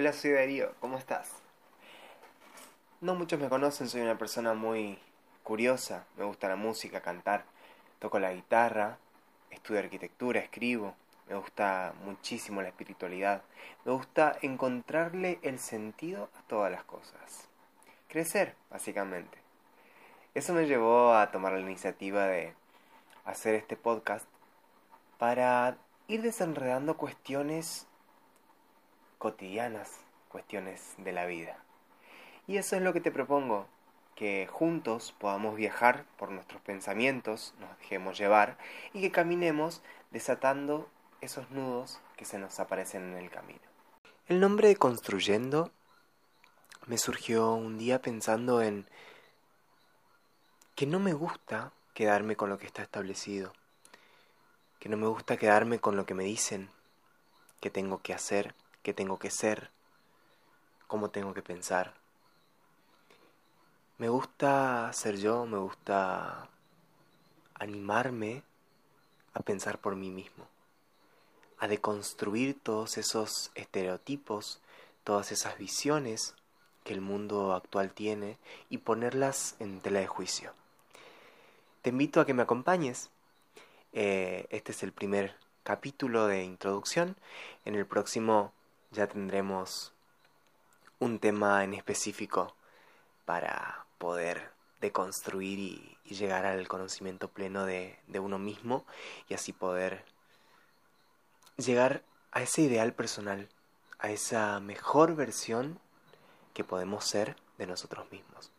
Hola, soy Darío, ¿cómo estás? No muchos me conocen, soy una persona muy curiosa, me gusta la música, cantar, toco la guitarra, estudio arquitectura, escribo, me gusta muchísimo la espiritualidad, me gusta encontrarle el sentido a todas las cosas. Crecer, básicamente. Eso me llevó a tomar la iniciativa de hacer este podcast para ir desenredando cuestiones cotidianas, cuestiones de la vida. Y eso es lo que te propongo, que juntos podamos viajar por nuestros pensamientos, nos dejemos llevar y que caminemos desatando esos nudos que se nos aparecen en el camino. El nombre de Construyendo me surgió un día pensando en que no me gusta quedarme con lo que está establecido, que no me gusta quedarme con lo que me dicen, que tengo que hacer, que tengo que ser, cómo tengo que pensar. Me gusta ser yo, me gusta animarme a pensar por mí mismo, a deconstruir todos esos estereotipos, todas esas visiones que el mundo actual tiene y ponerlas en tela de juicio. Te invito a que me acompañes. Eh, este es el primer capítulo de introducción. En el próximo ya tendremos un tema en específico para poder deconstruir y, llegar al conocimiento pleno de, uno mismo y así poder llegar a ese ideal personal, a esa mejor versión que podemos ser de nosotros mismos.